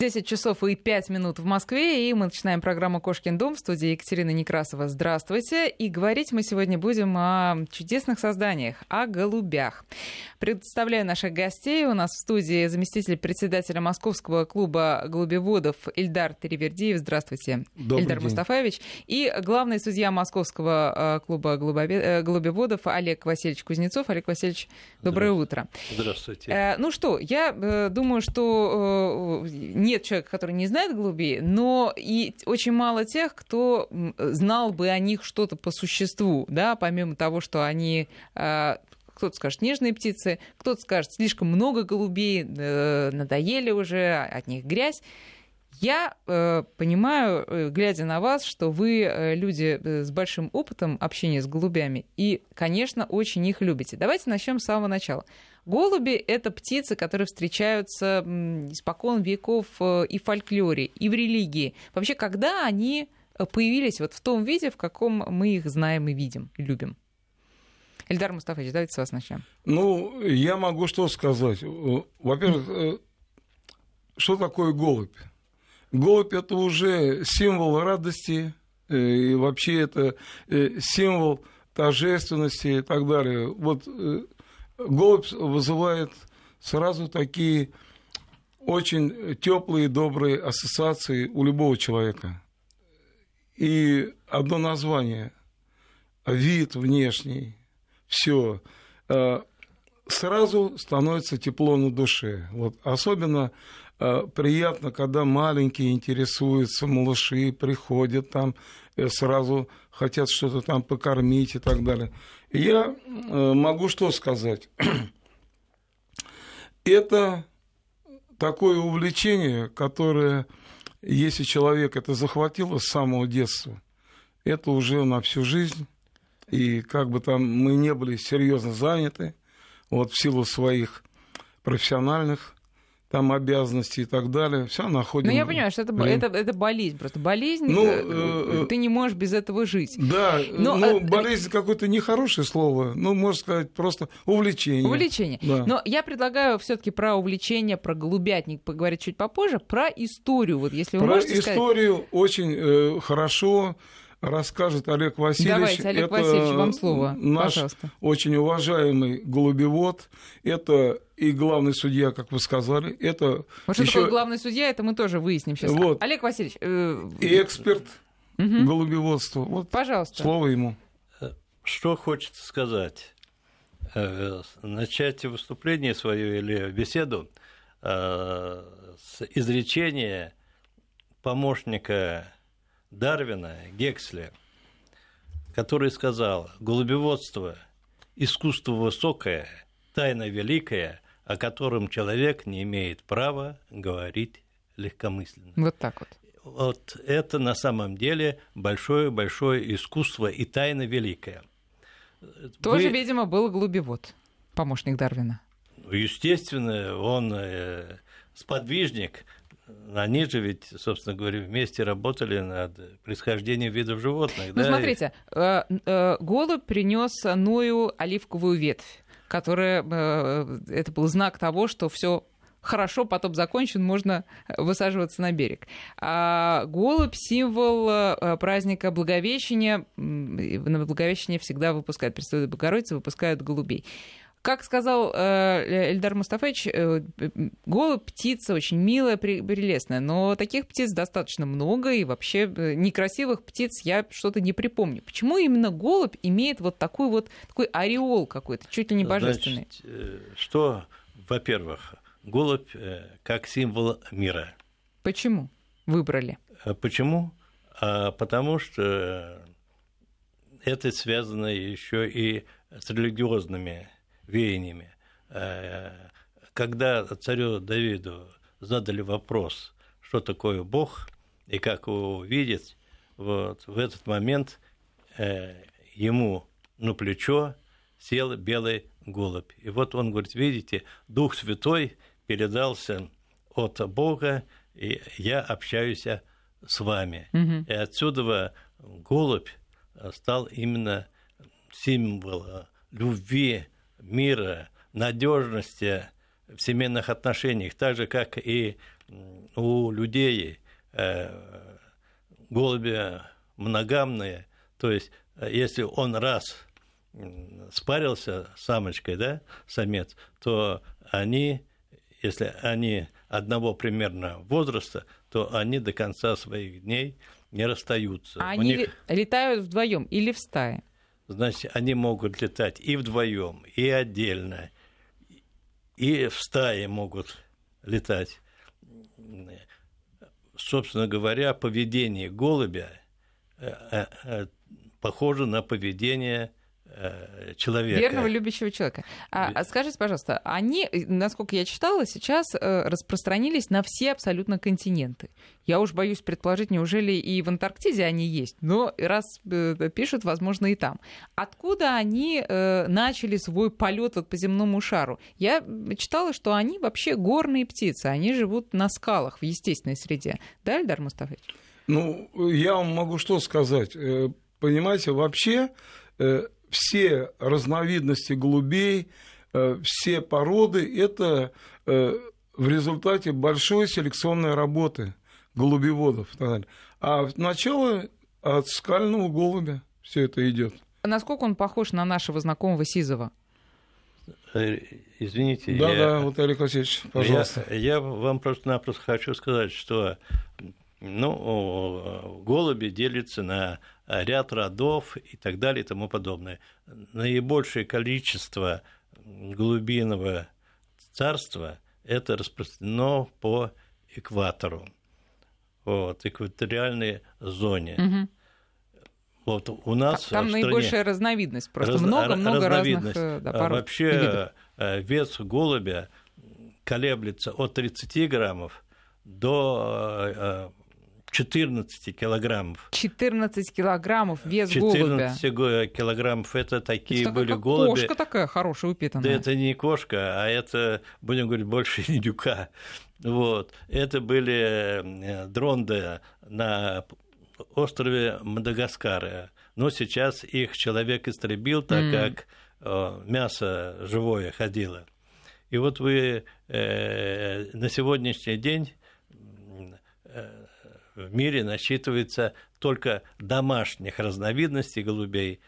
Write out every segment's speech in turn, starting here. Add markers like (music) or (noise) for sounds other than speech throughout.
10 часов и 5 минут в Москве, и мы начинаем программу «Кошкин дом» в студии Екатерины Некрасова. Здравствуйте. И говорить мы сегодня будем о чудесных созданиях, о голубях. Представляю наших гостей. У нас в студии заместитель председателя Московского клуба голубеводов Ильдар Теревердиев. Здравствуйте, Добрый Ильдар день. Мустафаевич. И главный судья Московского э, клуба э, голубеводов Олег Васильевич Кузнецов. Олег Васильевич, доброе утро. Здравствуйте. Э, ну что, я думаю, что нет человека, который не знает голубей, но и очень мало тех, кто знал бы о них что-то по существу, да, помимо того, что они э, кто-то скажет нежные птицы, кто-то скажет слишком много голубей, э, надоели уже, от них грязь. Я э, понимаю, глядя на вас, что вы люди с большим опытом общения с голубями и, конечно, очень их любите. Давайте начнем с самого начала. Голуби — это птицы, которые встречаются испокон веков э, и в фольклоре, и в религии. Вообще, когда они э, появились вот в том виде, в каком мы их знаем и видим, и любим? Эльдар Мустафович, давайте с вас начнем. Ну, я могу что сказать. Э, Во-первых, что такое голубь? Голубь это уже символ радости, и вообще это символ торжественности и так далее. Вот голубь вызывает сразу такие очень теплые, добрые ассоциации у любого человека. И одно название, вид внешний, все сразу становится тепло на душе. Вот. Особенно э, приятно, когда маленькие интересуются, малыши приходят там, сразу хотят что-то там покормить и так далее. Я э, могу что сказать? (clears throat) Это такое увлечение, которое, если человек это захватило с самого детства, это уже на всю жизнь. И как бы там мы не были серьезно заняты, вот в силу своих профессиональных там обязанностей и так далее, все находим. Ну, я понимаю, что это, это, это болезнь, просто болезнь, Ну, э, э, ты не можешь без этого жить. Да, Но, ну, э, болезнь какое-то нехорошее слово, ну, можно сказать, просто увлечение. Увлечение. Да. Но я предлагаю все-таки про увлечение, про голубятник поговорить чуть попозже, про историю. Вот если вы Про можете сказать. историю очень э, хорошо расскажет Олег Васильевич. Давайте, Олег Это Васильевич, вам слово, Наш пожалуйста. очень уважаемый голубевод. Это и главный судья, как вы сказали. Это Вот что еще такое главный судья, это мы тоже выясним сейчас. Вот. Олег Васильевич, э, и эксперт мгм, голубеводства. Вот пожалуйста. слово ему. Что хочется сказать? Э, Начать выступление свое или беседу э, с изречения помощника Дарвина Гексли, который сказал, голубеводство – искусство высокое, тайна великая, о котором человек не имеет права говорить легкомысленно. Вот так вот. Вот это на самом деле большое-большое искусство и тайна великая. Тоже, Вы- видимо, был голубевод, помощник Дарвина. Ну, Естественно, он э, сподвижник. Они же ведь, собственно говоря, вместе работали над происхождением видов животных. Ну, да, смотрите, э, э, голубь принес Ною оливковую ветвь, которая э, это был знак того, что все хорошо, потоп закончен, можно высаживаться на берег. А голубь символ э, праздника Благовещения. На Благовещение всегда выпускают, Пресвятую Богородицу выпускают голубей. Как сказал э, Эльдар Мустафаевич, э, м, голубь птица очень милая, при- прелестная, но таких птиц достаточно много, и вообще э, некрасивых птиц я что-то не припомню. Почему именно голубь имеет вот такой вот такой ореол какой-то, чуть ли не божественный? Значит, э, что, во-первых, голубь э, как символ мира. Почему выбрали? А Почему? А потому что это связано еще и с религиозными веяниями. Э, Когда царю Давиду задали вопрос, что такое Бог и как его увидеть, вот, в этот момент э, ему на плечо сел белый голубь. И вот он говорит, видите, Дух Святой передался от Бога, и я общаюсь с вами. Мгм. И отсюда голубь стал именно символом любви, мира, надежности в семейных отношениях, так же, как и у людей голуби моногамные, то есть если он раз спарился с самочкой, да, самец, то они, если они одного примерно возраста, то они до конца своих дней не расстаются. А они них... летают вдвоем или в стае? Значит, они могут летать и вдвоем, и отдельно, и в стае могут летать. Собственно говоря, поведение голубя э, э, э, похоже на поведение человека. Верного любящего человека. А, а скажите, пожалуйста, они, насколько я читала, сейчас э, распространились на все абсолютно континенты. Я уж боюсь предположить, неужели и в Антарктиде они есть, но раз э, пишут, возможно, и там. Откуда они начали свой полет вот по земному шару? Я читала, что они вообще горные птицы, они живут на скалах в естественной среде. Да, Эльдар Мустафович? Ну, я вам могу что сказать. Понимаете, вообще все разновидности голубей, э, все породы – это э, в результате большой селекционной работы голубеводов. А начало от скального голубя все это идет. Насколько он похож на нашего знакомого Сизова? Э, извините. Да, я, да, вот Олег Васильевич, пожалуйста. Я, я вам просто-напросто хочу сказать, что ну, голуби делятся на ряд родов и так далее и тому подобное. Наибольшее количество голубиного царства это распространено по экватору, вот, экваториальной зоне. Угу. Вот у нас там наибольшая разновидность, просто много-много раз, разных э, да, пород Вообще видов. Э, вес голубя колеблется от 30 граммов до э, 14 килограммов. 14 килограммов вес 14 голубя. 14 килограммов это такие это были голуби. Кошка такая хорошая, упитанная. Да это не кошка, а это, будем говорить, больше (laughs) индюка. Вот. Это были э, дронды на острове Мадагаскара. Но сейчас их человек истребил, так mm. как э, мясо живое ходило. И вот вы э, на сегодняшний день э, в мире насчитывается только домашних разновидностей голубей,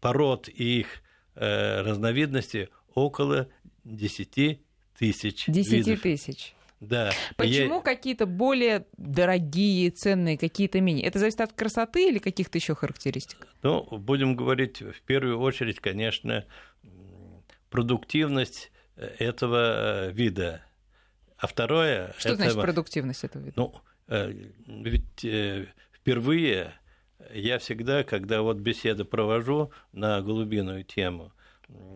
пород и их э, разновидностей около 10 тысяч 10 тысяч. Да. Почему я... какие-то более дорогие, ценные, какие-то менее? Это зависит от красоты или каких-то еще характеристик? Ну, будем говорить в первую очередь, конечно, продуктивность э, этого э, вида. А второе... Что это... значит продуктивность этого вида? Ну, ведь э, впервые я всегда, когда вот беседы провожу на голубиную тему,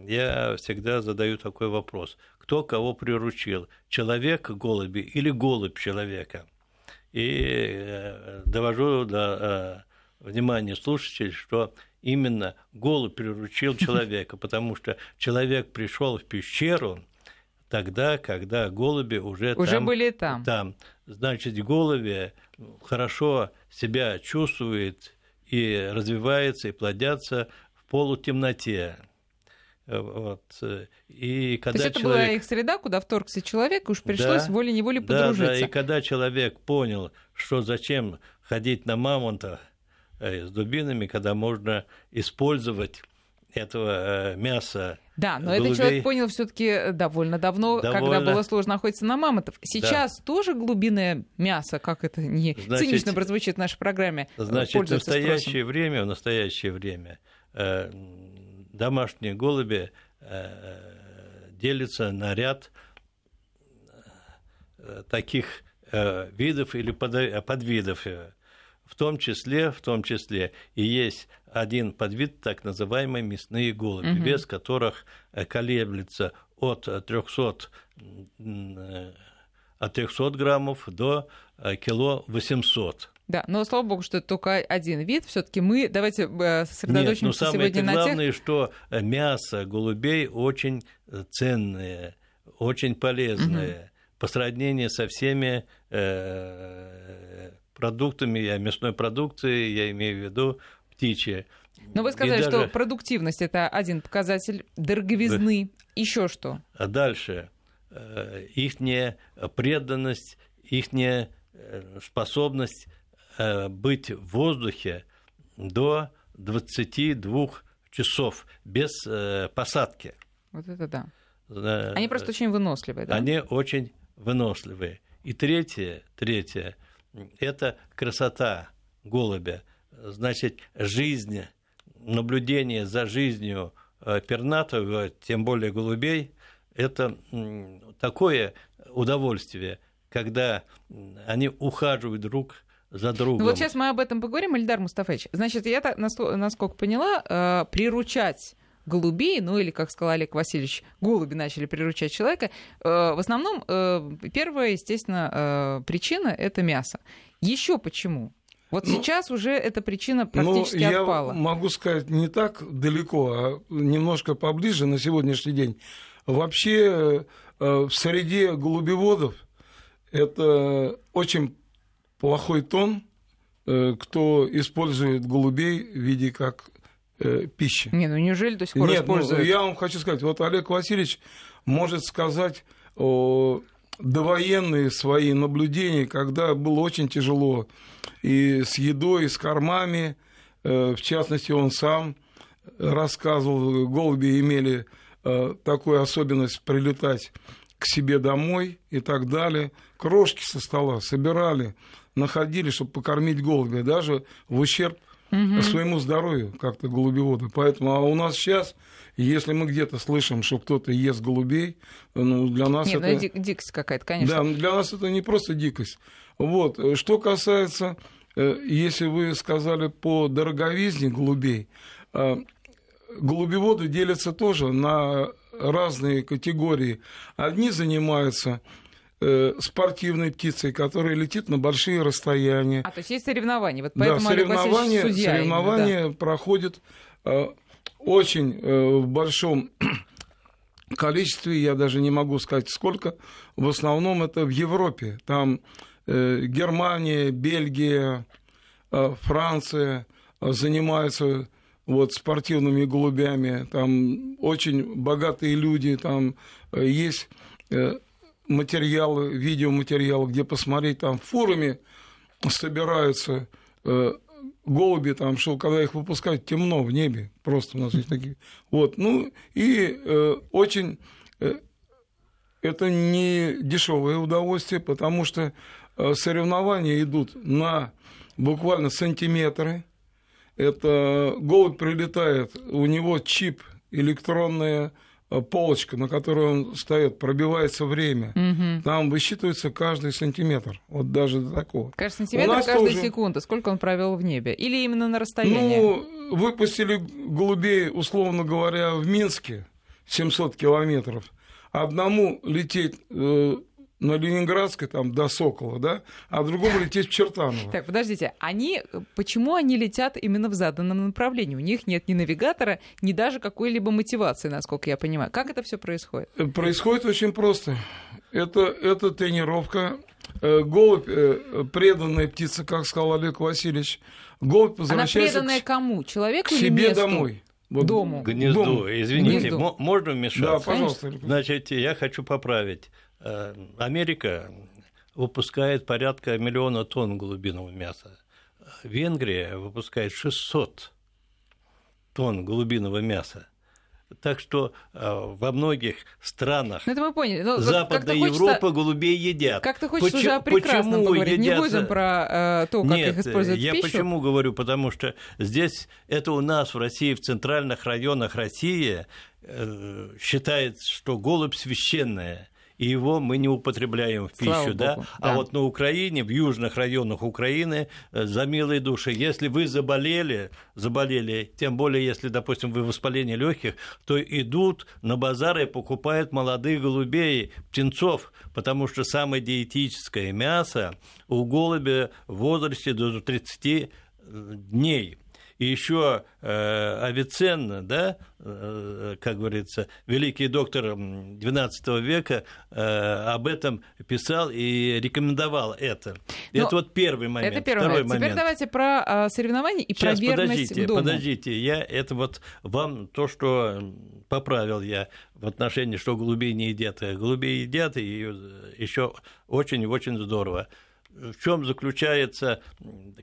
я всегда задаю такой вопрос. Кто кого приручил? Человек голуби или голубь человека? И э, довожу до внимания слушателей, что именно голубь приручил человека, потому что человек пришел в пещеру, тогда, когда голуби уже, уже там, были там. там. Значит, голуби хорошо себя чувствуют и развиваются, и плодятся в полутемноте. Вот. И когда То есть это человек... была их среда, куда вторгся человек, уж пришлось да, волей-неволей подружиться. Да, да, и когда человек понял, что зачем ходить на мамонта э, с дубинами, когда можно использовать этого э, мяса. Да, но голубей. этот человек понял все-таки довольно давно, довольно... когда было сложно охотиться на мамонтов. Сейчас да. тоже глубинное мясо, как это не значит, цинично прозвучит в нашей программе, э, Значит, в настоящее спросом. время, в настоящее время э, домашние голуби э, делятся на ряд э, таких э, видов или под, подвидов в том числе, в том числе и есть один подвид, так называемые мясные голуби, угу. вес которых э, колеблется от 300, э, от 300 граммов до э, кило 800. Да, но слава богу, что это только один вид. Все-таки мы давайте сосредоточимся Нет, ну, самое сегодня на главное, тех... что мясо голубей очень ценное, очень полезное угу. по сравнению со всеми э, продуктами, я мясной продукции, я имею в виду птичье. Но вы сказали, даже... что продуктивность это один показатель дороговизны. Да. Еще что? А дальше их преданность, их способность быть в воздухе до 22 часов без посадки. Вот это да. Они просто очень выносливые, да? Они очень выносливые. И третье, третье, это красота голубя. Значит, жизнь, наблюдение за жизнью э, пернатого, тем более голубей, это такое удовольствие, когда они ухаживают друг за другом. Ну вот сейчас мы об этом поговорим, Ильдар Мустафович. Значит, я, насколько поняла, э, приручать голубей, ну или, как сказал Олег Васильевич, голуби начали приручать человека. Э, в основном э, первая, естественно, э, причина — это мясо. Еще почему? Вот ну, сейчас уже эта причина ну, практически ну, отпала. Я могу сказать не так далеко, а немножко поближе на сегодняшний день. Вообще в среде голубеводов это очень плохой тон, кто использует голубей в виде как э, пищи. Не, ну неужели до сих пор Нет, ну, используют? Ну, я вам хочу сказать, вот Олег Васильевич может сказать о довоенные свои наблюдения, когда было очень тяжело и с едой, и с кормами. Э, в частности, он сам рассказывал, голуби имели э, такую особенность прилетать к себе домой и так далее. Крошки со стола собирали, находили, чтобы покормить голубя, даже в ущерб угу. своему здоровью как-то голубеводы. Поэтому, а у нас сейчас, если мы где-то слышим, что кто-то ест голубей, ну, для нас Нет, это... Ну, дикость какая-то, конечно. Да, для нас это не просто дикость. Вот. Что касается, э, если вы сказали по дороговизне голубей, э, голубеводы делятся тоже на разные категории. Одни занимаются Э, спортивной птицей, которая летит на большие расстояния. А, то есть есть соревнования. Вот поэтому да, соревнования, судья соревнования именно, да. проходят э, очень э, в большом (clears throat) количестве, я даже не могу сказать сколько, в основном это в Европе. Там Германия, Бельгия, Франция занимаются вот спортивными голубями, там очень богатые люди, там есть материалы, видеоматериалы, где посмотреть, там в форуме собираются э, голуби, там, что когда их выпускают, темно в небе, просто у нас есть такие. Вот, ну, и э, очень э, это не дешевое удовольствие, потому что э, соревнования идут на буквально сантиметры. Это голубь прилетает, у него чип электронная полочка, на которой он стоит, пробивается время. Угу. Там высчитывается каждый сантиметр. Вот даже до такого. Каждый сантиметр, каждая тоже... секунда. Сколько он провел в небе? Или именно на расстоянии? Ну, выпустили голубей, условно говоря, в Минске 700 километров. Одному лететь э, на Ленинградской там до Сокола, да, а другому лететь в Чертаново. Так, подождите, они, почему они летят именно в заданном направлении? У них нет ни навигатора, ни даже какой-либо мотивации, насколько я понимаю. Как это все происходит? Э, происходит очень просто. Это, это тренировка. Э, голубь, э, преданная птица, как сказал Олег Васильевич, голубь возвращается... Она преданная к... кому? Человеку к себе месту? домой. Вот Дому. Гнезду. Дому. Извините, Гнезду. можно вмешаться? Да, пожалуйста. Значит, я хочу поправить. Э, Америка выпускает порядка миллиона тонн голубиного мяса. Венгрия выпускает 600 тонн голубиного мяса. Так что э, во многих странах ну, это мы поняли. Но Западной Европы хочется... голубей едят. Как ты хочешь Поч- уже прекрасно почему поговорить? Едят... Не будем про э, то, как Нет, их используют я в пищу. почему говорю? Потому что здесь, это у нас в России, в центральных районах России, э, считается, что голубь священная и его мы не употребляем в пищу, да? Богу. А вот на Украине, в южных районах Украины, э, за милые души, если вы заболели, заболели, тем более, если, допустим, вы воспаление легких, то идут на базары и покупают молодых голубей, птенцов, потому что самое диетическое мясо у голубя в возрасте до 30 дней. И еще э, Авиценна, да, э, как говорится, великий доктор XII века э, об этом писал и рекомендовал это. Но это вот первый момент. Это первый Второй момент. момент. Теперь давайте про э, соревнования и Сейчас, про верность подождите, к дому. подождите, я это вот вам то, что поправил я в отношении, что голубей не едят. Голубей едят, и еще очень и очень здорово в чем заключается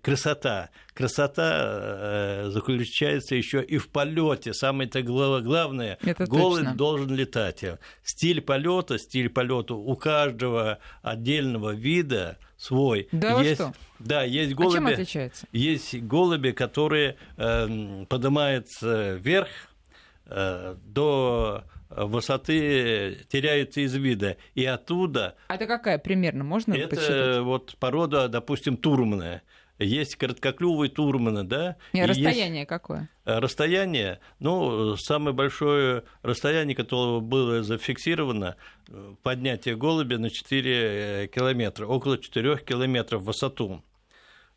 красота? Красота э, заключается еще и в полете. Самое-то главное, Это голубь точно. должен летать. Стиль полета, стиль полета у каждого отдельного вида свой. Да, есть, что? Да, есть голуби. А чем отличается? Есть голуби, которые э, поднимаются вверх э, до высоты теряются из вида, и оттуда... А это какая примерно, можно Это посчитать? вот порода, допустим, турмная. Есть короткоклювые турманы, да? И, и расстояние есть... какое? Расстояние, ну, самое большое расстояние, которое было зафиксировано, поднятие голубя на 4 километра, около 4 километров в высоту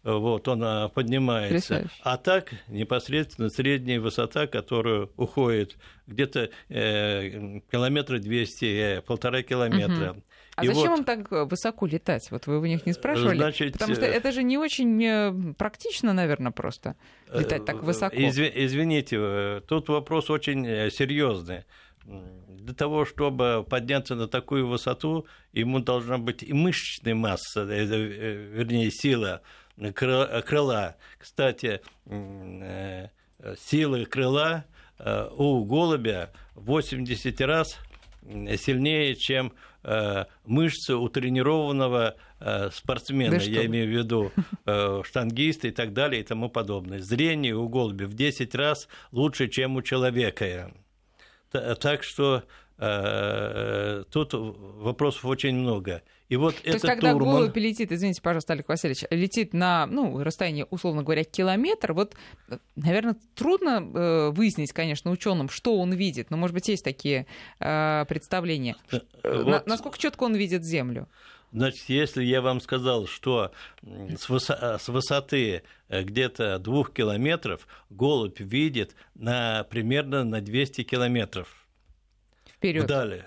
вот, он поднимается. А так непосредственно средняя высота, которая уходит где-то э, километра 200, э, полтора километра. Угу. А и зачем вот, вам так высоко летать? Вот вы у них не спрашивали? Значит, Потому что это же не очень э, практично, наверное, просто летать так высоко. Извините, тут вопрос очень серьезный для того, чтобы подняться на такую высоту, ему должна быть и мышечная масса, вернее, сила крыла. Кстати, э, силы крыла э, у голубя 80 раз сильнее, чем э, мышцы у тренированного спортсмена, да я имею в виду (laughs) штангиста и так далее и тому подобное. Зрение у голубя в 10 раз лучше, чем у человека. Так что тут вопросов очень много. И вот То есть, когда Турман... голубь летит, извините, пожалуйста, Олег Васильевич, летит на ну, расстояние, условно говоря, километр, вот, наверное, трудно э, выяснить, конечно, ученым, что он видит, но, может быть, есть такие э, представления. Э, вот... На, насколько четко он видит Землю? Значит, если я вам сказал, что с, высо- с высоты э, где-то двух километров голубь видит на, примерно на 200 километров. Вперед. Вдали.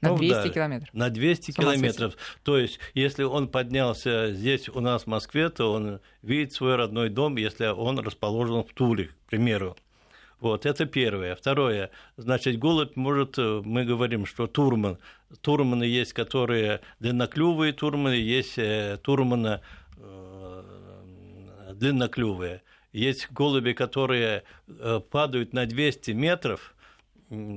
На 200 ну, километров. На 200 километров. То есть, если он поднялся здесь у нас в Москве, то он видит свой родной дом, если он расположен в Туле, к примеру. Вот, это первое. Второе, значит, голубь может, э, мы говорим, что турман. Турманы есть, которые длинноклювые турманы, есть э, турманы э, длинноклювые. Есть голуби, которые падают на 200 метров,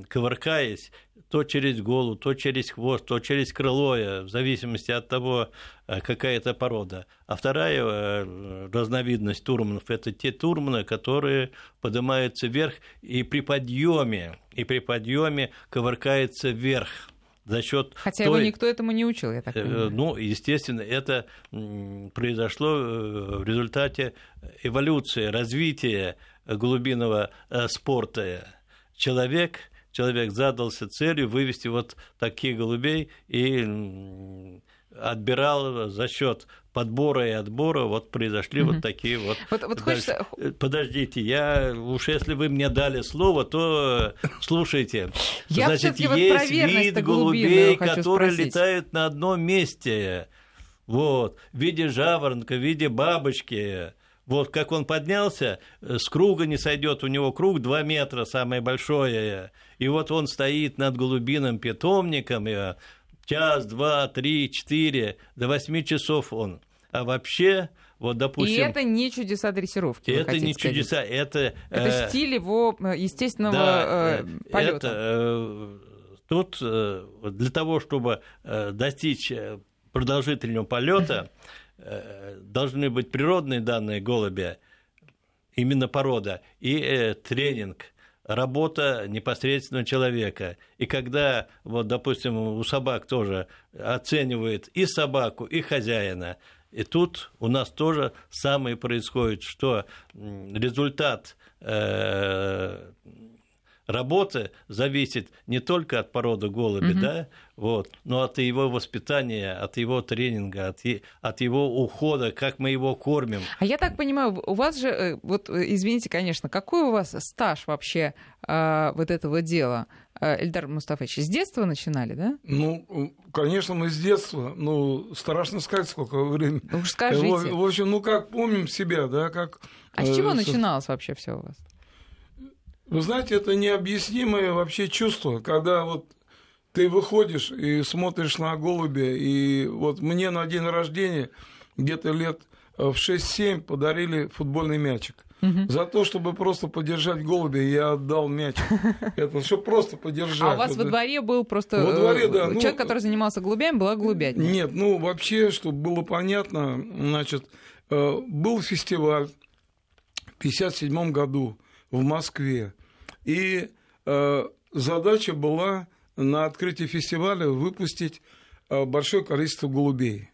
ковыркаясь, то через голову, то через хвост, то через крыло, в зависимости от того, э, какая это порода. А вторая э, разновидность турманов – это те турманы, которые поднимаются вверх и при подъеме, и при подъеме ковыркается вверх за счет Хотя той... его никто этому не учил, я так э, понимаю. Ну, естественно, это произошло в результате эволюции, развития глубинного спорта. Человек – человек задался целью вывести вот таких голубей и отбирал за счет подбора и отбора, вот произошли угу. вот такие вот. вот, вот хочется... Э, подождите, я уж если вы мне дали слово, то слушайте. Я Значит, есть вот вид голубей, которые спросить. летают на одном месте. Вот, в виде жаворонка, в виде бабочки. Вот как он поднялся, э, с круга не сойдет, у него круг 2 метра, самое большое. И вот он стоит над голубиным питомником, и час, два, три, четыре, до восьми часов он. А вообще, вот, допустим... И это не чудеса дрессировки. Это не чудеса, сказать. это... Это э, стиль его э, естественного да, э, полета. Это, э, тут э, для того, чтобы э, достичь продолжительного полета, Э, должны быть природные данные голубя, именно порода, и э, тренинг, работа непосредственно человека. И когда, вот, допустим, у собак тоже оценивают и собаку, и хозяина, и тут у нас тоже самое происходит, что результат э, работа зависит не только от породы голуби, угу. да, вот, но от его воспитания, от его тренинга, от, от его ухода, как мы его кормим. А я так понимаю, у вас же, э, вот извините, конечно, какой у вас стаж вообще а, вот этого дела? Эльдар Мустафович, с детства начинали, да? Ну, конечно, мы с детства. Ну, страшно сказать, сколько времени. Ну, уж скажите. В, в общем, ну, как помним себя, да, как... А с чего э, начиналось вообще все у вас? Вы знаете, это необъяснимое вообще чувство, когда вот ты выходишь и смотришь на голубя, и вот мне на день рождения где-то лет в 6-7 подарили футбольный мячик. Угу. За то, чтобы просто подержать голубя, я отдал мяч. (laughs) Это чтобы просто подержать. А у вас во дворе был просто во дворе, да, ну, человек, который занимался голубями, была голубятня? Нет, ну вообще, чтобы было понятно, значит, э, был фестиваль в 1957 году в Москве. И э, задача была на открытии фестиваля выпустить э, большое количество голубей.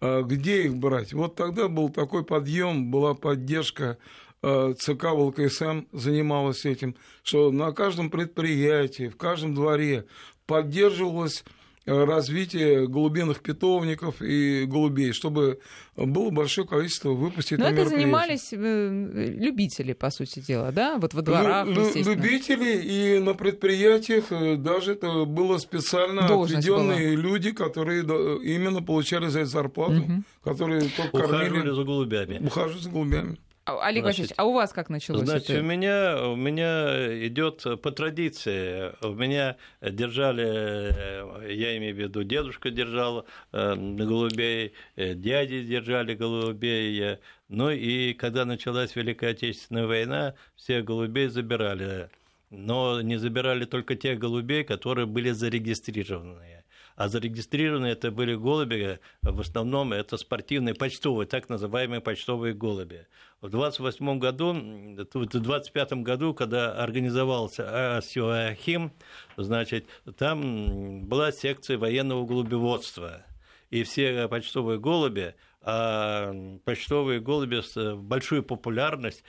Э, где их брать? Вот тогда был такой подъем, была поддержка э, ЦК ВЛКСМ занималась этим, что на каждом предприятии, в каждом дворе поддерживалась развитие голубиных питомников и голубей, чтобы было большое количество выпустить Но это занимались э, любители, по сути дела, да? Вот во дворах, Лю- естественно. Любители, и на предприятиях э, даже это было специально отведенные люди, которые именно получали за это зарплату, угу. которые только Ухаживали кормили... за голубями. Ухаживали за голубями. А, Олег Васильевич, а у вас как началось? Значит, это? у меня, у меня идет по традиции. У меня держали, я имею в виду, дедушка держал э, голубей, э, дяди держали голубей. Ну и когда началась Великая Отечественная война, все голубей забирали. Но не забирали только тех голубей, которые были зарегистрированы а зарегистрированные это были голуби, в основном это спортивные почтовые, так называемые почтовые голуби. В 28 году, в 25 году, когда организовался Асиоахим, значит, там была секция военного голубеводства. И все почтовые голуби, а почтовые голуби с большую популярность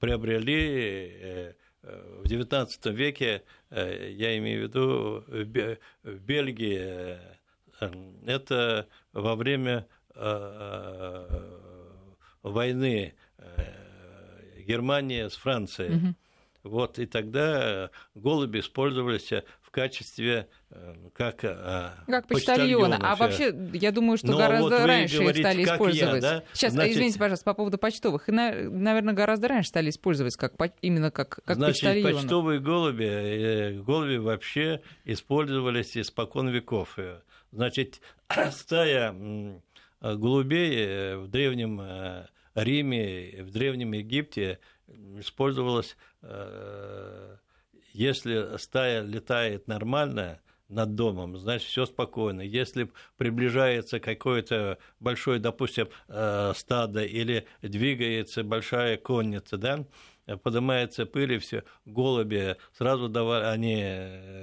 приобрели э, в XIX веке, э, я имею в виду в Бельгии, э, это во время э, войны Германии с Францией. Угу. Вот, и тогда голуби использовались качестве э, как, э, как почтальона. А вообще, я думаю, что Но гораздо вот раньше говорите, их стали использовать. Я, да? Сейчас, Значит, извините, пожалуйста, по поводу почтовых. И, наверное, гораздо раньше стали использовать как, именно как, как Значит, почтальона. почтовые голуби, э, голуби вообще использовались испокон веков. Значит, (clears throat) стая голубей в Древнем Риме, в Древнем Египте использовалась если стая летает нормально над домом, значит, все спокойно. Если приближается какое-то большое, допустим, э, стадо или двигается большая конница, да, поднимается пыль и все, голуби сразу давали, они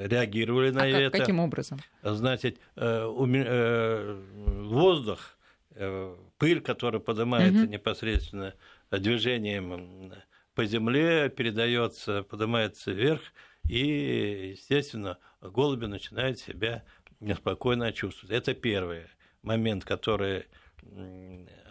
реагировали на а это. Как, каким образом? Значит, э, э, воздух, пыль, которая поднимается угу. непосредственно движением по земле передается, поднимается вверх, и, естественно, голуби начинают себя неспокойно чувствовать. Это первый момент, который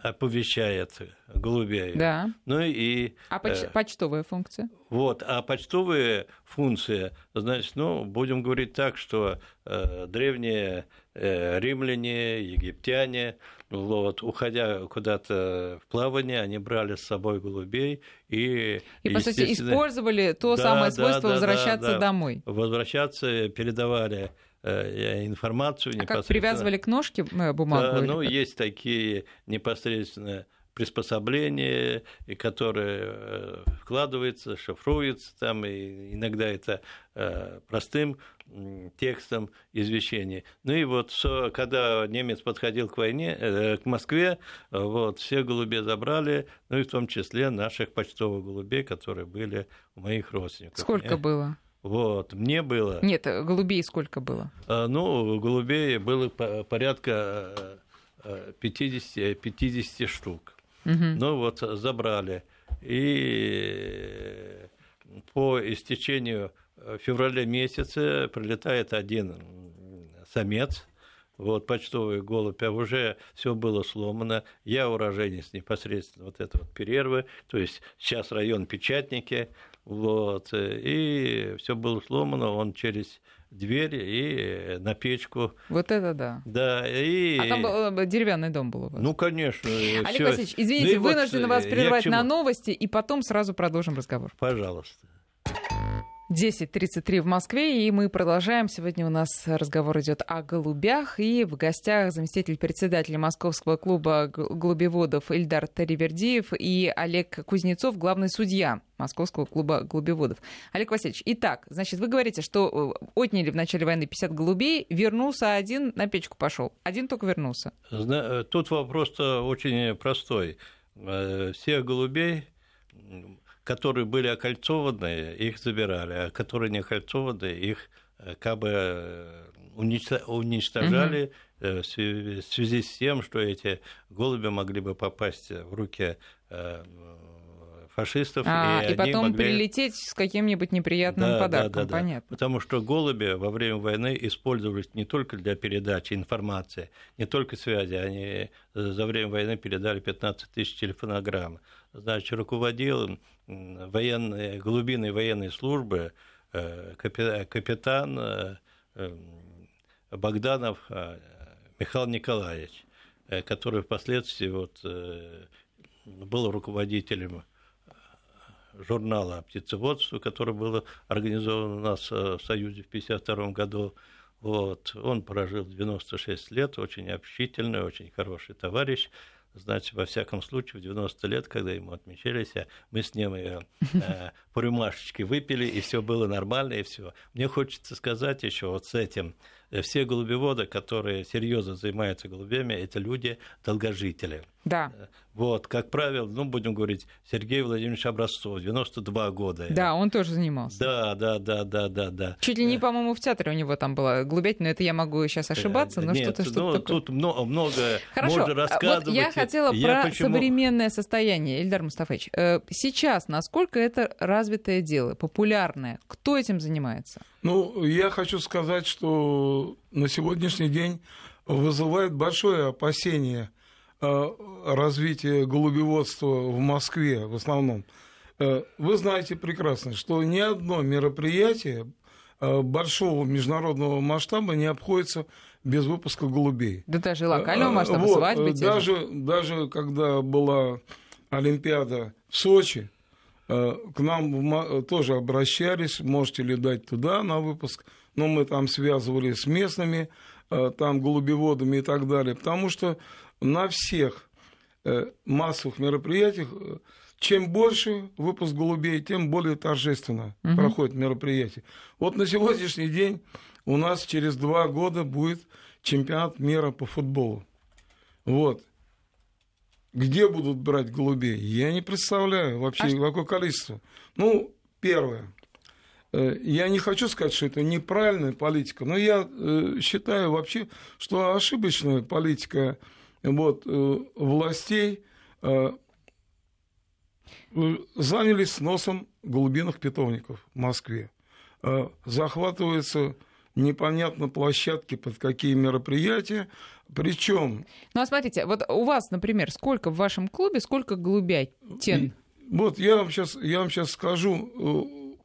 оповещает голубей. Да. Ну и... А поч- э, почтовая функция? Вот, а почтовые функции, значит, ну, будем говорить так, что э, древние римляне, египтяне, вот, уходя куда-то в плавание, они брали с собой голубей и... И, по сути, использовали то да, самое свойство да, возвращаться да, да. домой. Возвращаться, передавали э, информацию а как привязывали к ножке э, бумагу? Да, ну, есть такие непосредственно приспособления, которые э, вкладываются, шифруются там, и иногда это простым текстом извещения. Ну и вот когда немец подходил к войне, э, к Москве, вот, все голубей забрали, ну и в том числе наших почтовых голубей, которые были у моих родственников. Сколько мне, было? Вот, мне было... Нет, голубей сколько было? А, ну, голубей было порядка 50, 50 штук. Угу. Ну вот, забрали. И по истечению февраля месяца прилетает один самец, вот, почтовый голубь, а уже все было сломано. Я уроженец непосредственно вот этого вот перервы, то есть сейчас район Печатники, вот, и все было сломано, он через дверь и на печку. Вот это да. Да, и... А там был, э, деревянный дом был у вас? Ну, конечно. Олег всё... Васильевич, извините, ну, вынуждены вот вас прервать на новости, и потом сразу продолжим разговор. Пожалуйста. 10.33 в Москве, и мы продолжаем. Сегодня у нас разговор идет о голубях, и в гостях заместитель председателя Московского клуба голубеводов Ильдар Таривердиев и Олег Кузнецов, главный судья Московского клуба голубеводов. Олег Васильевич, итак, значит, вы говорите, что э, отняли в начале войны 50 голубей, вернулся один, на печку пошел. Один только вернулся. Э, тут вопрос-то очень простой. Э, всех голубей которые были окольцованы, их забирали, а которые не окольцованы, их э, как бы э, уничтожали угу. в связи с тем, что эти голуби могли бы попасть в руки фашистов. А, и, и потом могли... прилететь с каким-нибудь неприятным да, подарком, да, да, понятно. Да. Потому что голуби во время войны использовались не только для передачи информации, не только связи, они за время войны передали 15 тысяч телефонограмм. Значит, руководил военной, глубинной военной службы э, капитан э, эм, Богданов э, Михаил Николаевич, который впоследствии вот был руководителем журнала «Птицеводство», которое было организовано у нас в Союзе в 1952 году. Вот. Он прожил 96 лет, очень общительный, очень хороший товарищ. Значит, во всяком случае, в 90 лет, когда ему отмечались, мы с ним э, (laughs) по рюмашечке выпили, и все было нормально, и все. Мне хочется сказать еще вот с этим – все голубеводы, которые серьезно занимаются голубями, это люди долгожители. Да. Вот, как правило, ну, будем говорить, Сергей Владимирович Образцов, 92 года. Да, он тоже занимался. Да, да, да, да, да, да. Чуть ли не, по-моему, в театре у него там было голубятина, это я могу сейчас ошибаться, но что-то что ну, такое. тут много, много Хорошо, можно рассказывать. вот я хотела я про почему... современное состояние, Ильдар Мустафович. Э, сейчас насколько это развитое дело, популярное? Кто этим занимается? Ну, я хочу сказать, что на сегодняшний день вызывает большое опасение э, развития голубеводства в Москве в основном. Э, вы знаете прекрасно, что ни одно мероприятие э, большого международного масштаба не обходится без выпуска голубей. Да даже локального масштаба, вот, свадьбы. Даже, даже когда была Олимпиада в Сочи, к нам тоже обращались, можете ли дать туда на выпуск, но мы там связывались с местными, э, там голубеводами и так далее, потому что на всех э, массовых мероприятиях чем больше выпуск голубей, тем более торжественно угу. проходит мероприятие. Вот на сегодняшний день у нас через два года будет чемпионат мира по футболу. Вот где будут брать голубей, я не представляю вообще, а какое количество. Ну, первое. Э, я не хочу сказать, что это неправильная политика, но я э, считаю вообще, что ошибочная политика вот, э, властей занялись сносом голубиных питомников в Москве. Захватываются непонятно площадки, под какие мероприятия. Причем. Ну а смотрите, вот у вас, например, сколько в вашем клубе, сколько голубятин? Вот я вам сейчас, я вам сейчас скажу, э,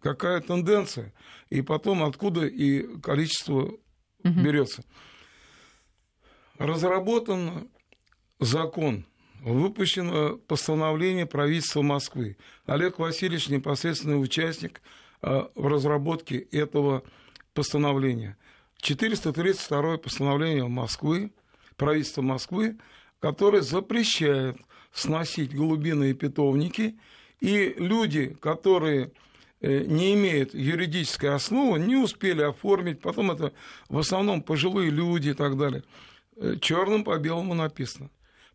какая тенденция, и потом откуда и количество угу. берется. Разработан закон, выпущено постановление правительства Москвы. Олег Васильевич непосредственный участник э, в разработке этого постановления. 432 постановление Москвы, правительства Москвы, которое запрещает сносить голубиные питомники, и люди, которые э, не имеют юридической основы, не успели оформить, потом это в основном пожилые люди и так далее. Э, Черным по белому написано.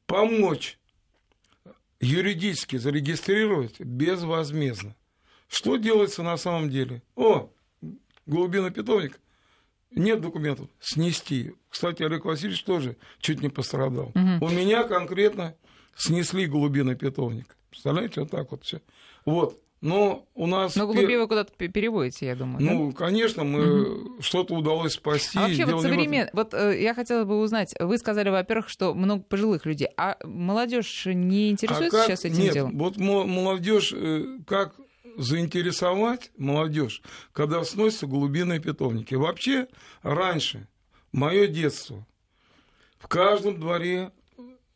Помочь юридически зарегистрировать безвозмездно. Что делается на самом деле? О, глубина питомник, нет документов, снести. Кстати, Олег Васильевич тоже чуть не пострадал. Угу. У меня конкретно снесли голубиный питомник. Представляете, вот так вот все. Вот. Но у нас... Но голубей вы куда-то переводите, я думаю. Ну, да? конечно, мы угу. что-то удалось спасти. А вообще, вот современ... Вот э, я хотела бы узнать, вы сказали, во-первых, что много пожилых людей, а молодежь не интересуется а как... сейчас этим Нет, делом? вот молодежь, э, как заинтересовать молодежь, когда сносятся голубиные питомники? Вообще, раньше, мое детство, в каждом дворе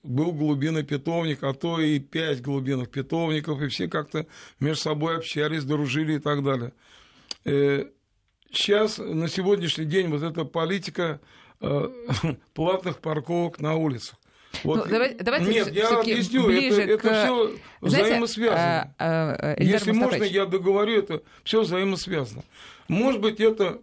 был глубинный питомник, а то и пять глубинных питомников, и все как-то между собой общались, дружили и так далее. Сейчас, э, на сегодняшний день, вот эта политика э, (laughs) платных парковок на улицах. Вот, ну, давайте, давайте нет, я объясню, это, это к... все взаимосвязано. А, а, а, Если можно, я договорю, это все взаимосвязано. Может быть, это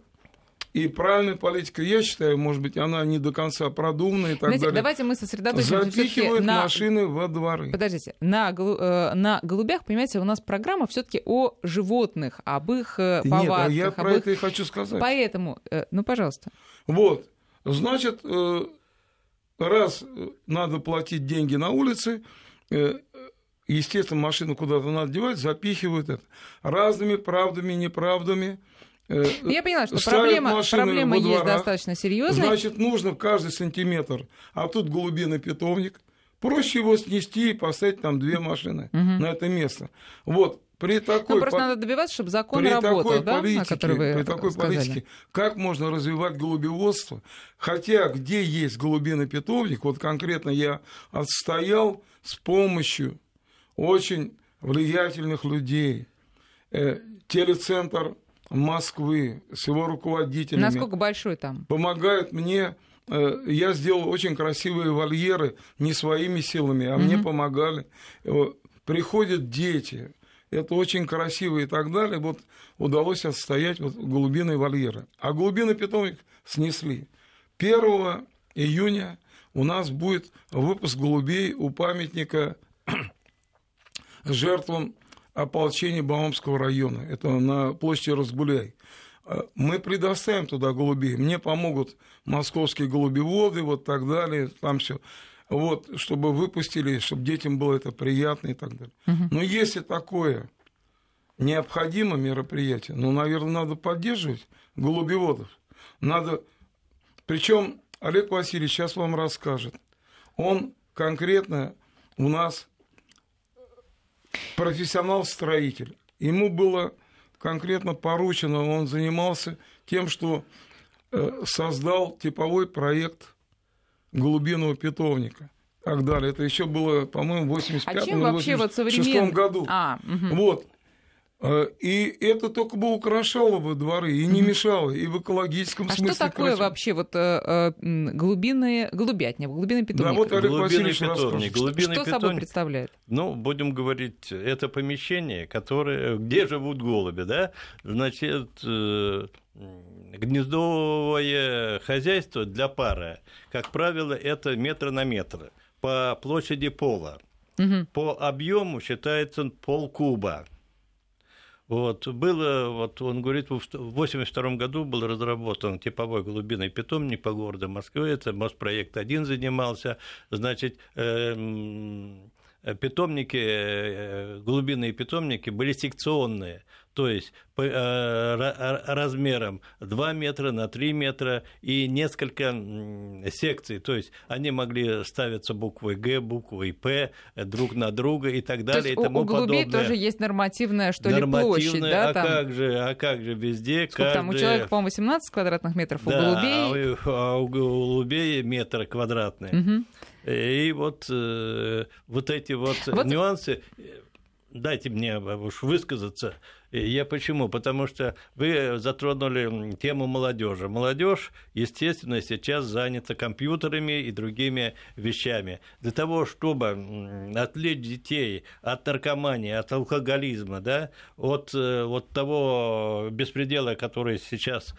и правильная политика, я считаю, может быть, она не до конца продумана и так Знаете, далее. Давайте мы сосредоточимся Запихивают на... машины во дворы. Подождите, на, э, на голубях, понимаете, у нас программа все таки о животных, об их э, повадках. Нет, а я про их... это и хочу сказать. Поэтому, э, ну, пожалуйста. Вот, значит, раз надо платить деньги на улице, естественно, машину куда-то надо девать, запихивают это разными правдами, неправдами. Э, Я поняла, что проблема, проблема есть дворах, достаточно серьезная. Значит, нужно каждый сантиметр, а тут голубиный питомник. Проще его снести и поставить там две машины угу. на это место. Вот, при такой, ну, просто по... надо добиваться, чтобы закон при работал, такой да, политике, о которой вы При такой сказали. политике, как можно развивать голубеводство? Хотя, где есть голубиный питомник, вот конкретно я отстоял с помощью очень влиятельных людей. Э, телецентр Москвы с его руководителями. Насколько большой там? Помогают мне. Э, я сделал очень красивые вольеры не своими силами, а угу. мне помогали. Э, приходят дети, это очень красиво и так далее. Вот удалось отстоять вот голубиные вольеры. А голубиный питомник снесли. 1 июня у нас будет выпуск голубей у памятника (clears throat) жертвам ополчения Баумского района. Это на площади Разгуляй. Э, мы предоставим туда голубей. Мне помогут московские голубеводы, вот так далее, там все. Вот, чтобы выпустили, чтобы детям было это приятно и так далее. Угу. Но если такое необходимо мероприятие, ну, наверное, надо поддерживать голубеводов. Надо... Причем Олег Васильевич сейчас вам расскажет. Он конкретно у нас профессионал-строитель. Ему было конкретно поручено, он занимался тем, что э, создал типовой проект голубиного питомника. Так далее. Это еще было, по-моему, в 85 а вообще вот современ... году. А, угу. Вот. Э, и это только бы украшало бы дворы и не мешало, и в экологическом а смысле. А что такое красиво. вообще вот э, глубинные, голубятня, глубинный питомник? Да, вот Олег глубинный питомник. Глубинный что питомник, собой представляет? Ну, будем говорить, это помещение, которое, где живут голуби, да? Значит, э, гнездовое хозяйство для пары, как правило, это метр на метр по площади пола. Угу. По объему считается полкуба. Вот, было, вот он говорит, в 1982 году был разработан типовой голубиный питомник по городу Москвы, это Моспроект-1 занимался, значит, э, питомники, э, глубинные питомники были секционные, то есть по э, размером 2 метра на 3 метра и несколько секций, то есть они могли ставиться буквой Г, буквой П друг на друга и так далее. То есть и тому у, у голубей подобное. тоже есть нормативная, что ли, площадь, да? А там? как же, а как же везде? Сколько каждый... там у человека, по-моему, 18 квадратных метров, у да, голубей? А у, а у голубей метр квадратный. Угу. И вот, э, вот эти вот, вот нюансы, дайте мне уж высказаться. Я почему? Потому что вы затронули тему молодежи. Молодежь, естественно, сейчас занята компьютерами и другими вещами. Для того, чтобы отвлечь детей от наркомании, от алкоголизма, да, от вот того беспредела, который сейчас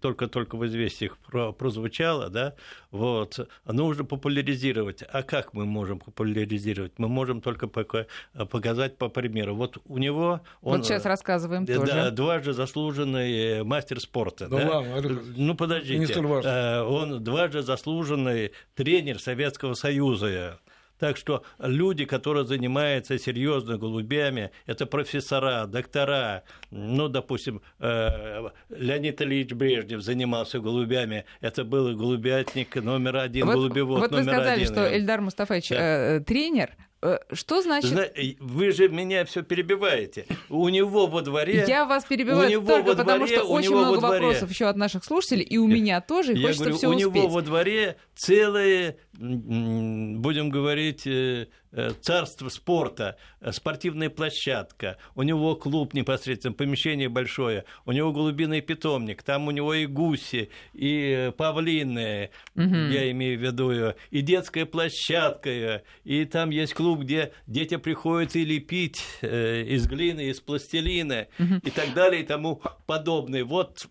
только-только в известиях прозвучало, да, вот, нужно популяризировать. А как мы можем популяризировать? Мы можем только показать по примеру. Вот у него он, вот сейчас рассказываем да, тоже. Дважды заслуженный мастер спорта. Да, да? ладно, ну подождите, он дважды заслуженный тренер Советского Союза Так что люди, которые занимаются серьезно голубями, это профессора, доктора, ну, допустим, э, Леонид Ильич Брежнев занимался голубями, это был голубятник номер один, вот, голубевод вот номер один. Вот вы сказали, что Эльдар Мустафаевич да. э, тренер, Э, что значит? Вы же меня все перебиваете. У него во дворе. Я вас перебиваю у него только во дворе, потому, что очень много вопросов еще от наших слушателей, и у меня тоже. И я хочется говорю, у успеть. него во дворе целые, будем говорить, э, э, царство спорта, спортивная площадка, у него клуб непосредственно, помещение большое, у него голубиный питомник, там у него и гуси, и павлины, угу. я имею в виду, и детская площадка, и там есть клуб, где дети приходят и лепить э, из глины, из пластилина угу. и так далее и тому подобное. Вот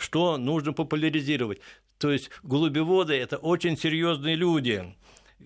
что нужно популяризировать. То есть голубеводы – это очень серьезные люди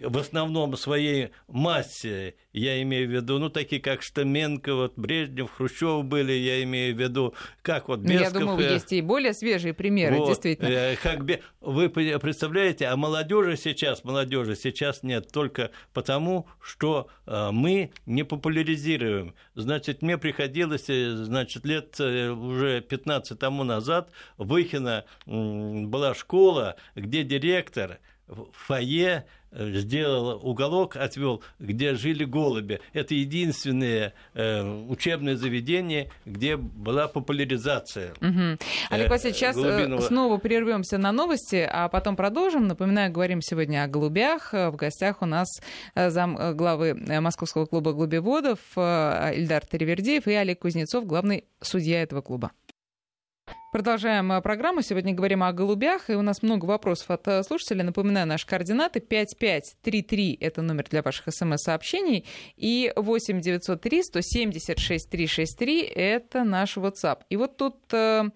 в основном своей массе, я имею в виду, ну, такие как Штаменко, вот Брежнев, Хрущев были, я имею в виду, как вот Бесков. Ну, я думаю, есть и более свежие примеры, вот, действительно. Э, как вы представляете, а молодежи сейчас, молодежи сейчас нет только потому, что э, мы не популяризируем. Значит, мне приходилось, э, значит, лет уже 15 тому назад в Ихино была школа, где директор в фойе Э, сделал уголок, отвел, где жили голуби. Это единственное э, учебное заведение, где была популяризация. Угу. Олег Васильевич, сейчас э, голубиного... снова прервемся на новости, а потом продолжим. Напоминаю, говорим сегодня о голубях. В гостях у нас зам главы Московского клуба голубеводов Ильдар Теревердеев и Олег Кузнецов, главный судья этого клуба. Продолжаем э, программу. Сегодня говорим о голубях, и у нас много вопросов от э, слушателей. Напоминаю, наши координаты 5533 – это номер для ваших смс-сообщений, и 8 903 176 363 – это наш WhatsApp. И вот тут э,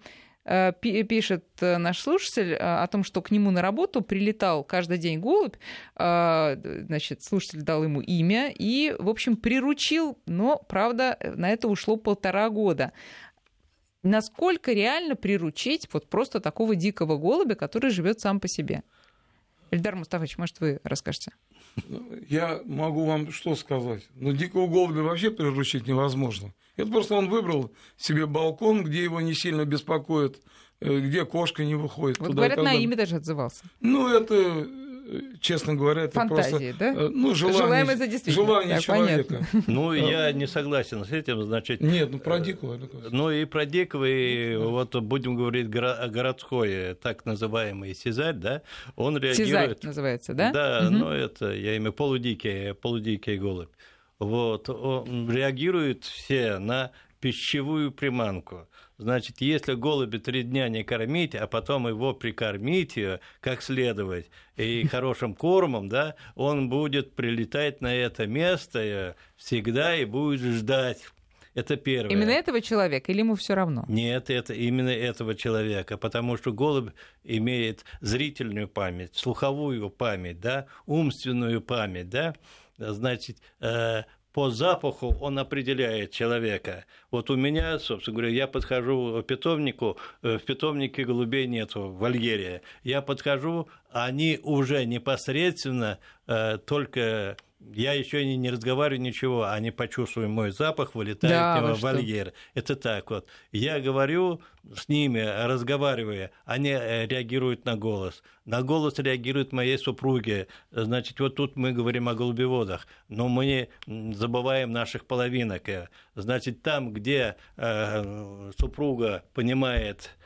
пишет наш слушатель о том, что к нему на работу прилетал каждый день голубь. Значит, слушатель дал ему имя и, в общем, приручил, но, правда, на это ушло полтора года насколько реально приручить вот просто такого дикого голубя, который живет сам по себе? Эльдар Мустафович, может, вы расскажете? Я могу вам что сказать? Ну, дикого голубя вообще приручить невозможно. Это просто он выбрал себе балкон, где его не сильно беспокоит, э, где кошка не выходит. Вот говорят, на имя даже отзывался. Ну, это честно говоря, это Фантазии, просто... да? Э, ну, желание, Желаемое за желание так, человека. Понятно. Ну, я не согласен с этим, значит... Нет, ну, про дикого. Ну, и про дикого, и вот будем говорить городской, так называемый Сизарь, да, он реагирует... Сизарь называется, да? Да, угу. ну, это, я имею полудикий, полудикий голубь. Вот, он реагирует все на пищевую приманку. Значит, если голуби три дня не кормить, а потом его прикормить э, как следовать и (laughs) хорошим кормом, да, он будет прилетать на это место э, всегда и будет ждать. Это первое. Именно этого человека или ему все равно? Нет, это именно этого человека, потому что голубь имеет зрительную память, слуховую память, да, умственную память, да, значит, э, по запаху он определяет человека. Вот у меня, собственно говоря, я подхожу к питомнику, э, в питомнике голубей нет в вольере. Я подхожу, они уже непосредственно э, только я еще не, не разговариваю ничего, они почувствуют мой запах, вылетают да, в вольер. Это так вот. Я говорю с ними, разговаривая, они э, реагируют на голос. На голос реагируют моей супруги. Значит, вот тут мы говорим о голубеводах, но мы забываем наших половинок. Значит, там, где э, супруга понимает э,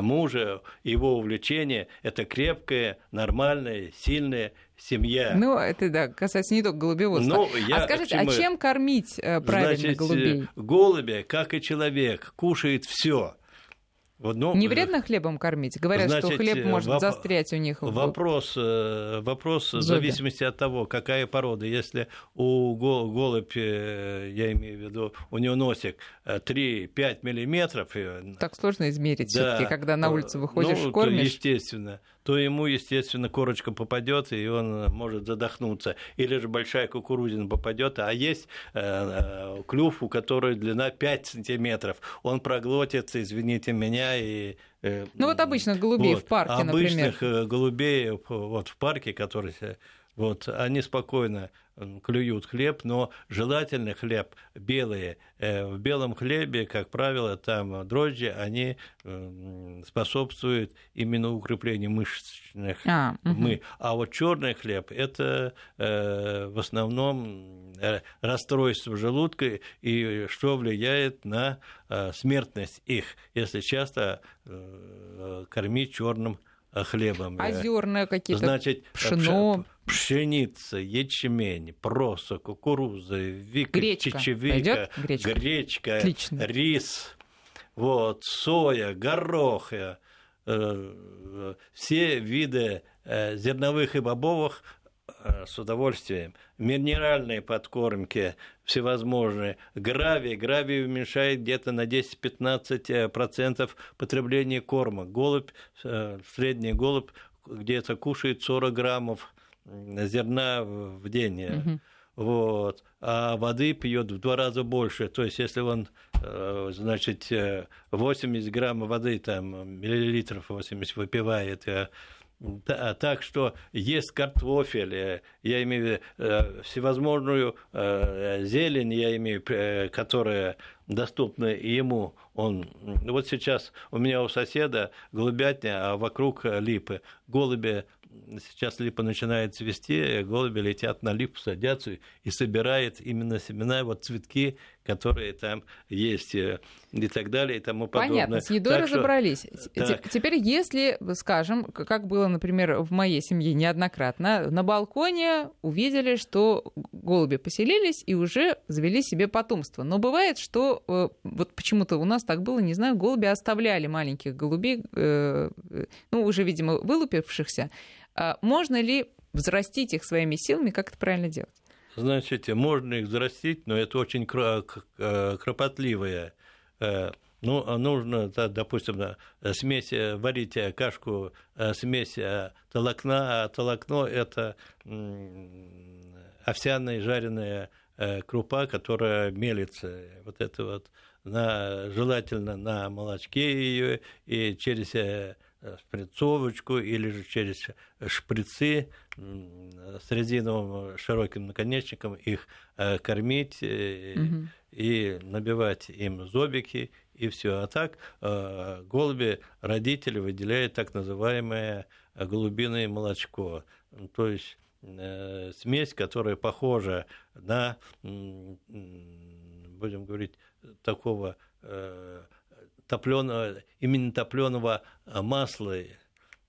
мужа, его увлечение, это крепкое, нормальное, сильное семья. Ну, это да, касается не только голубеводства. Ну, я, а скажите, а чем кормить э, правильно Значит, голубей? Голубя, как и человек, кушает все. Вот, ну, не вредно хлебом кормить? Говорят, значит, что хлеб может воп... застрять у них. Вопрос, э, вопрос в зависимости от того, какая порода. Если у голубь, э, я имею в виду, у него носик 3-5 миллиметров. Так сложно измерить да, все-таки, когда на улицу выходишь, ну, кормишь. естественно то ему, естественно, корочка попадет, и он может задохнуться. Или же большая кукурузина попадет, а есть э, э, клюв, у которой длина 5 сантиметров. Он проглотится, извините меня, и э, ну вот обычных голубей вот, в парке, обычных например. голубей вот в парке, которые Вот, они спокойно клюют хлеб, но желательно хлеб белый. Э, в белом хлебе, как правило, там дрожжи, они способствуют именно укреплению мышечных а, угу. мы. А вот черный хлеб это э, в основном э, расстройство желудка и что влияет на смертность их, если часто кормить черным хлебом. Озерные какие-то, Значит, пшено. Пшеница, ячмень, проса, кукуруза, вика, гречка. чечевика, гречка, гречка Отлично. рис, вот, соя, горох, э, э, все виды э, зерновых и бобовых Э, с удовольствием. Минеральные подкормки всевозможные. Гравий. Гравий уменьшает где-то на 10-15% потребление корма. Голубь, э, средний голубь где-то кушает 40 граммов зерна в день. Угу. Вот. А воды пьет в два раза больше. То есть, если он, э, значит, 80 грамм воды, там, миллилитров 80 выпивает, так что есть картофель, э, я имею в виду э, всевозможную э, зелень, я имею, которая доступна ему. Он, вот сейчас у меня у соседа голубятня, а вокруг липы. Голуби сейчас липа начинает цвести, голуби летят на липу, садятся и собирают именно семена, вот цветки, которые там есть э, и так далее и тому подобное. Понятно, с едой так разобрались. Что... Теперь, если, скажем, как было, например, в моей семье неоднократно, на балконе увидели, что голуби поселились и уже завели себе потомство. Но бывает, что э, вот почему-то у нас так было, не знаю, голуби оставляли маленьких голубей, э, ну, уже, видимо, вылупившихся, а можно ли взрастить их своими силами, как это правильно делать? Значит, можно их взрастить, но это очень кропотливое. Э, ну, нужно, допустим, смесь, варить кашку, э, смесь толокна, а толокно – это овсяная жареная э, крупа, которая мелится. Вот это вот на, желательно на молочке ее и через сприцовочку или же через шприцы с резиновым широким наконечником их э, кормить угу. и набивать им зобики и все. А так э, голуби родители выделяют так называемое голубиное молочко, то есть смесь, которая похожа на, будем говорить, такого топленого, именно топленого масла,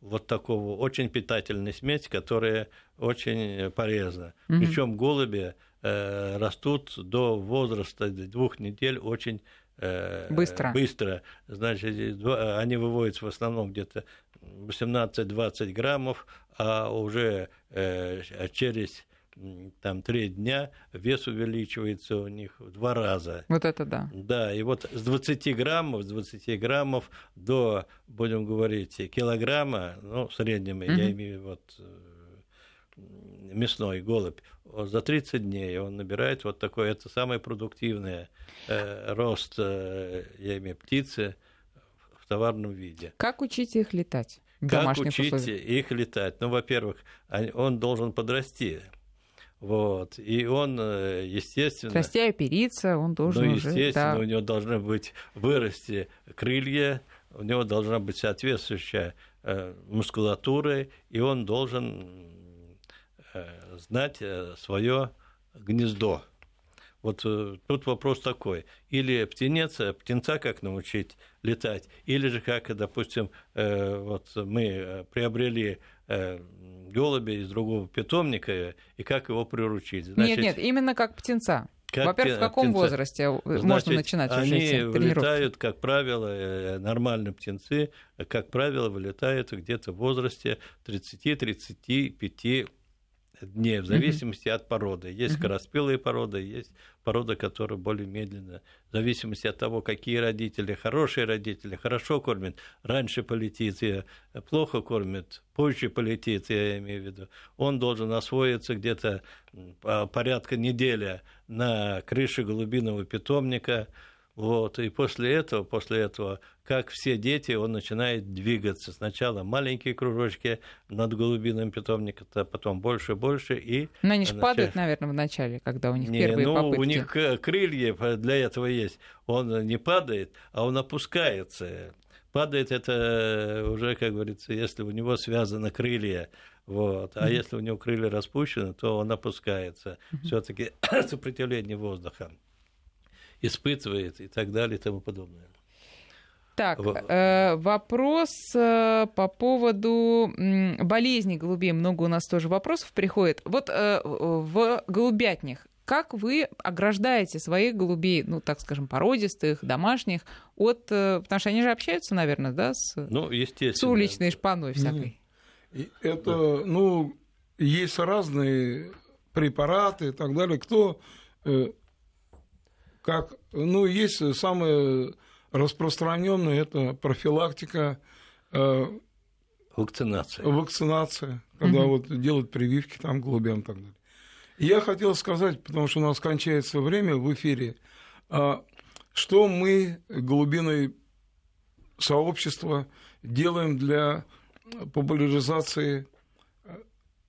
вот такого очень питательной смеси, которая очень полезна. Mm-hmm. Причем голуби э, растут до возраста двух недель очень э, быстро. быстро. Значит, они выводятся в основном где-то 18-20 граммов, а уже э, через там три дня вес увеличивается у них в два раза. Вот это да. Да, и вот с 20 граммов, с 20 граммов до, будем говорить, килограмма, ну, в среднем, угу. я имею вот э, мясной голубь, за 30 дней он набирает вот такой, это самый продуктивный э, рост, э, я имею птицы в товарном виде. Как учить их летать? Как учить условиях? их летать? Ну, во-первых, он должен подрасти. Вот. И он, э, естественно... Расти опериться, он должен Ну, естественно, уже, да. у него должны быть вырасти крылья, у него должна быть соответствующая э, мускулатура, и он должен э, знать свое гнездо. Вот тут вопрос такой. Или птенец, птенца как научить летать, или же как, допустим, вот мы приобрели голубя из другого питомника и как его приручить. Значит, нет, нет, именно как птенца. Как Во-первых, в каком птенца? возрасте Значит, можно начинать они уже эти вылетают, как правило, э, нормальные птенцы, как правило, вылетают где-то в возрасте 30-35 дней, в зависимости mm-hmm. от породы. Есть mm-hmm. скороспелые породы, есть порода, которая более медленно. В зависимости от того, какие родители, хорошие родители, хорошо кормят, раньше полетит, и плохо кормят, позже полетит, я имею в виду. Он должен освоиться где-то порядка недели на крыше голубиного питомника, Вот, и после этого, после этого, как все дети, он начинает двигаться. Сначала маленькие кружочки над голубиным питомником, а потом больше больше. И Но они же падают, наверное, в начале, когда у них не, первые ну, попытки. у них крылья для этого есть. Он не падает, а он опускается. Падает это уже, как говорится, если у него связаны крылья, вот. А mm-hmm. если у него крылья распущены, то он опускается. Mm-hmm. Все-таки (clears throat) сопротивление воздуха испытывает и так далее и тому подобное. Так, э, вопрос э, по поводу э, болезни голубей. Много у нас тоже вопросов приходит. Вот э, в голубятнях как вы ограждаете своих голубей, ну, так скажем, породистых, домашних, от... Потому что они же общаются, наверное, да, с, ну, естественно. с уличной шпаной всякой. Это, ну, есть разные препараты и так далее. Кто как, ну, есть самое распространенное, это профилактика. Э, вакцинация. Вакцинация, когда угу. вот делают прививки там голубям и так далее. Я хотел сказать, потому что у нас кончается время в эфире, а, что мы, голубиное сообщество, делаем для популяризации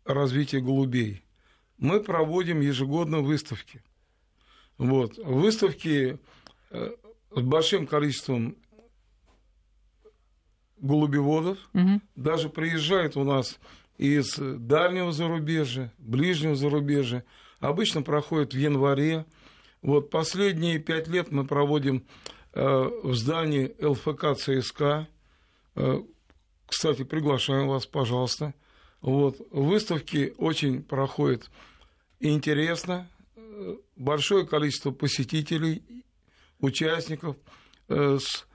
развития голубей. Мы проводим ежегодно выставки. Вот. Выставки э, с большим количеством голубеводов. Угу. Даже приезжают у нас из дальнего зарубежья, ближнего зарубежья. Обычно проходит в январе. Вот последние пять лет мы проводим э, в здании ЛФК ЦСК. Э, кстати, приглашаем вас, пожалуйста. Вот. Выставки очень проходят интересно. Большое количество посетителей, участников с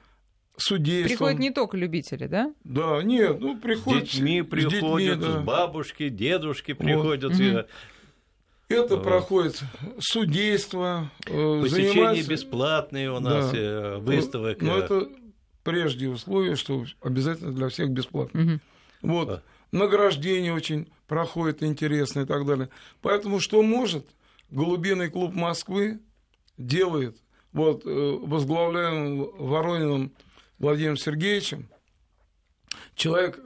судейством. Приходят не только любители, да? Да, нет, ну приходят. С детьми приходят, с, детьми, да. бабушки, дедушки приходят. Вот. Это вот. проходит судейство. Э, Посещение занимается... бесплатные у нас, да. Э, выставок. Но это прежде условие, что обязательно для всех бесплатно. Угу. Вот. А. Награждение очень проходит интересно и так далее. Поэтому что может Голубиный клуб Москвы делает, вот э, возглавляем Воронином Владимиром Сергеевичем, человек,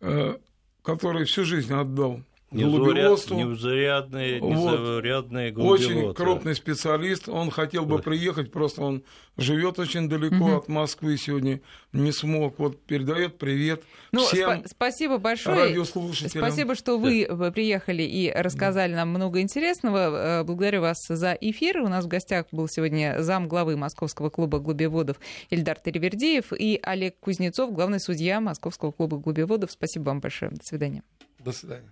э, который всю жизнь отдал голубеводству. Неузарядные, незаурядные вот. Очень крупный специалист. Он хотел бы Ой. приехать, просто он живет очень далеко угу. от Москвы сегодня, не смог. Вот передает привет ну, всем спа- спасибо большое. радиослушателям. Спасибо, что вы да. приехали и рассказали да. нам много интересного. Э, благодарю вас за эфир. У нас в гостях был сегодня зам главы Московского клуба глубеводов Ильдар Теревердеев и Олег Кузнецов, главный судья Московского клуба глубеводов. Спасибо вам большое. До свидания. До свидания.